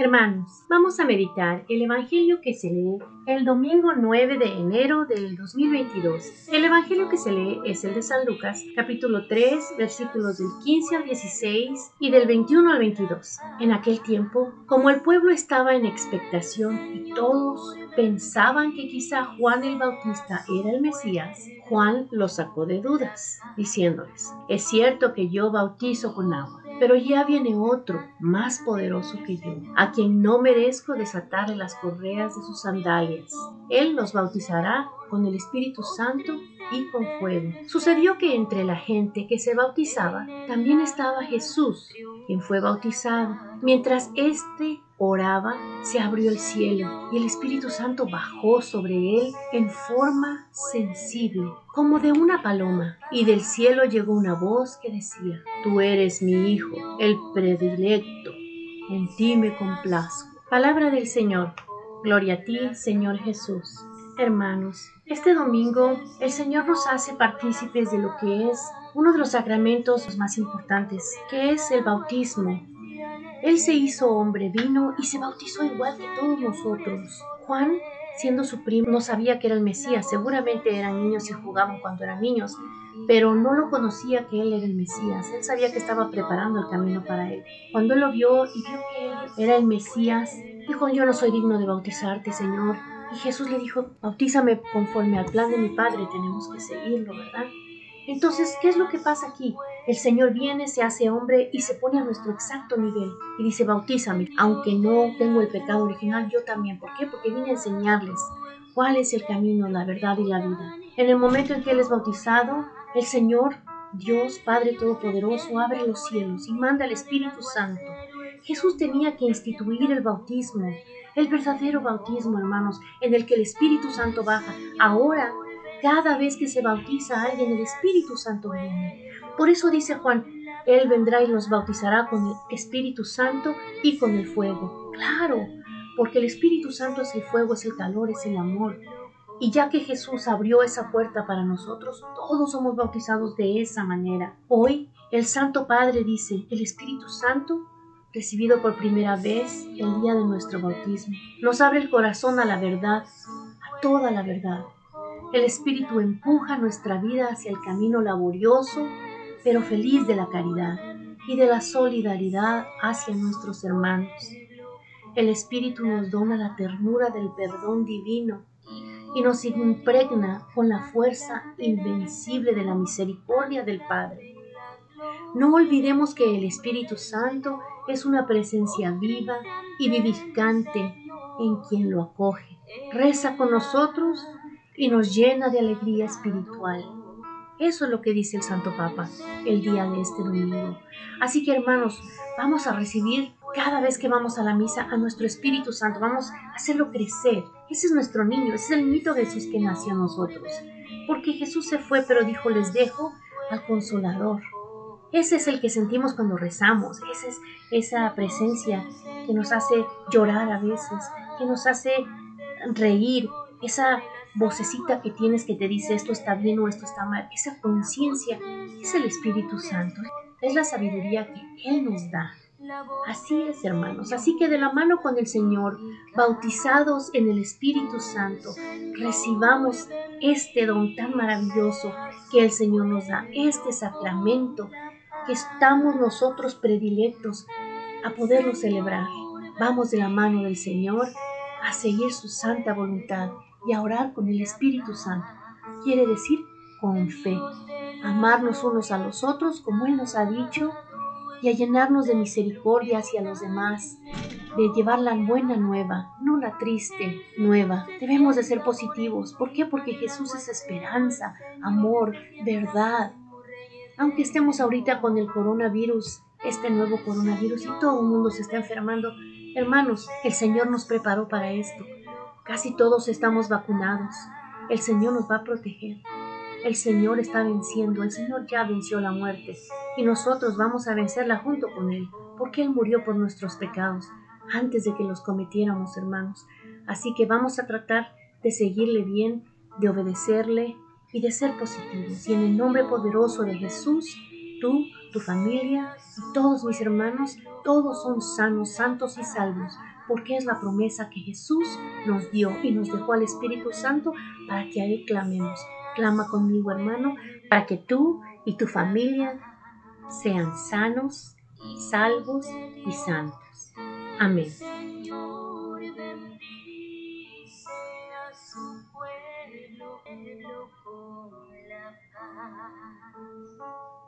Hermanos, vamos a meditar el Evangelio que se lee el domingo 9 de enero del 2022. El Evangelio que se lee es el de San Lucas, capítulo 3, versículos del 15 al 16 y del 21 al 22. En aquel tiempo, como el pueblo estaba en expectación y todos pensaban que quizá Juan el Bautista era el Mesías, Juan los sacó de dudas, diciéndoles, es cierto que yo bautizo con agua pero ya viene otro, más poderoso que yo, a quien no merezco desatarle las correas de sus sandalias. Él los bautizará con el Espíritu Santo y con fuego. Sucedió que entre la gente que se bautizaba también estaba Jesús, quien fue bautizado. Mientras éste oraba, se abrió el cielo y el Espíritu Santo bajó sobre él en forma sensible, como de una paloma. Y del cielo llegó una voz que decía, Tú eres mi Hijo, el predilecto, en ti me complazco. Palabra del Señor. Gloria a ti, Señor Jesús. Hermanos, este domingo el Señor nos hace partícipes de lo que es uno de los sacramentos más importantes, que es el bautismo. Él se hizo hombre, vino y se bautizó igual que todos nosotros. Juan, siendo su primo, no sabía que era el Mesías. Seguramente eran niños y jugaban cuando eran niños, pero no lo conocía que él era el Mesías. Él sabía que estaba preparando el camino para él. Cuando lo vio y vio que él era el Mesías, dijo, yo no soy digno de bautizarte, Señor. Y Jesús le dijo, bautízame conforme al plan de mi Padre, tenemos que seguirlo, ¿verdad? Entonces, ¿qué es lo que pasa aquí? El Señor viene, se hace hombre y se pone a nuestro exacto nivel y dice, bautízame. Aunque no tengo el pecado original, yo también. ¿Por qué? Porque vine a enseñarles cuál es el camino, la verdad y la vida. En el momento en que Él es bautizado, el Señor, Dios Padre Todopoderoso, abre los cielos y manda al Espíritu Santo. Jesús tenía que instituir el bautismo, el verdadero bautismo, hermanos, en el que el Espíritu Santo baja. Ahora cada vez que se bautiza alguien, el Espíritu Santo viene. Por eso dice Juan, Él vendrá y los bautizará con el Espíritu Santo y con el fuego. Claro, porque el Espíritu Santo es el fuego, es el calor, es el amor. Y ya que Jesús abrió esa puerta para nosotros, todos somos bautizados de esa manera. Hoy el Santo Padre dice, el Espíritu Santo, recibido por primera vez el día de nuestro bautismo, nos abre el corazón a la verdad, a toda la verdad. El Espíritu empuja nuestra vida hacia el camino laborioso, pero feliz de la caridad y de la solidaridad hacia nuestros hermanos. El Espíritu nos dona la ternura del perdón divino y nos impregna con la fuerza invencible de la misericordia del Padre. No olvidemos que el Espíritu Santo es una presencia viva y vivificante en quien lo acoge. Reza con nosotros y nos llena de alegría espiritual. Eso es lo que dice el Santo Papa el día de este domingo. Así que hermanos, vamos a recibir cada vez que vamos a la misa a nuestro Espíritu Santo, vamos a hacerlo crecer. Ese es nuestro niño, ese es el de Jesús que nació en nosotros. Porque Jesús se fue, pero dijo, les dejo al consolador. Ese es el que sentimos cuando rezamos, esa es esa presencia que nos hace llorar a veces, que nos hace reír, esa vocecita que tienes que te dice esto está bien o esto está mal, esa conciencia es el Espíritu Santo, es la sabiduría que Él nos da. Así es, hermanos. Así que de la mano con el Señor, bautizados en el Espíritu Santo, recibamos este don tan maravilloso que el Señor nos da, este sacramento que estamos nosotros predilectos a poderlo celebrar. Vamos de la mano del Señor a seguir su santa voluntad y a orar con el Espíritu Santo. Quiere decir con fe, amarnos unos a los otros como Él nos ha dicho y a llenarnos de misericordia hacia los demás, de llevar la buena nueva, no la triste nueva. Debemos de ser positivos. ¿Por qué? Porque Jesús es esperanza, amor, verdad. Aunque estemos ahorita con el coronavirus, este nuevo coronavirus y todo el mundo se está enfermando, hermanos, el Señor nos preparó para esto. Casi todos estamos vacunados. El Señor nos va a proteger. El Señor está venciendo. El Señor ya venció la muerte. Y nosotros vamos a vencerla junto con Él. Porque Él murió por nuestros pecados antes de que los cometiéramos, hermanos. Así que vamos a tratar de seguirle bien, de obedecerle y de ser positivos. Y en el nombre poderoso de Jesús, tú tu familia y todos mis hermanos, todos son sanos, santos y salvos, porque es la promesa que Jesús nos dio y nos dejó al Espíritu Santo para que a Él clamemos. Clama conmigo, hermano, para que tú y tu familia sean sanos, salvos y santos. Amén. Pueblo con la paz.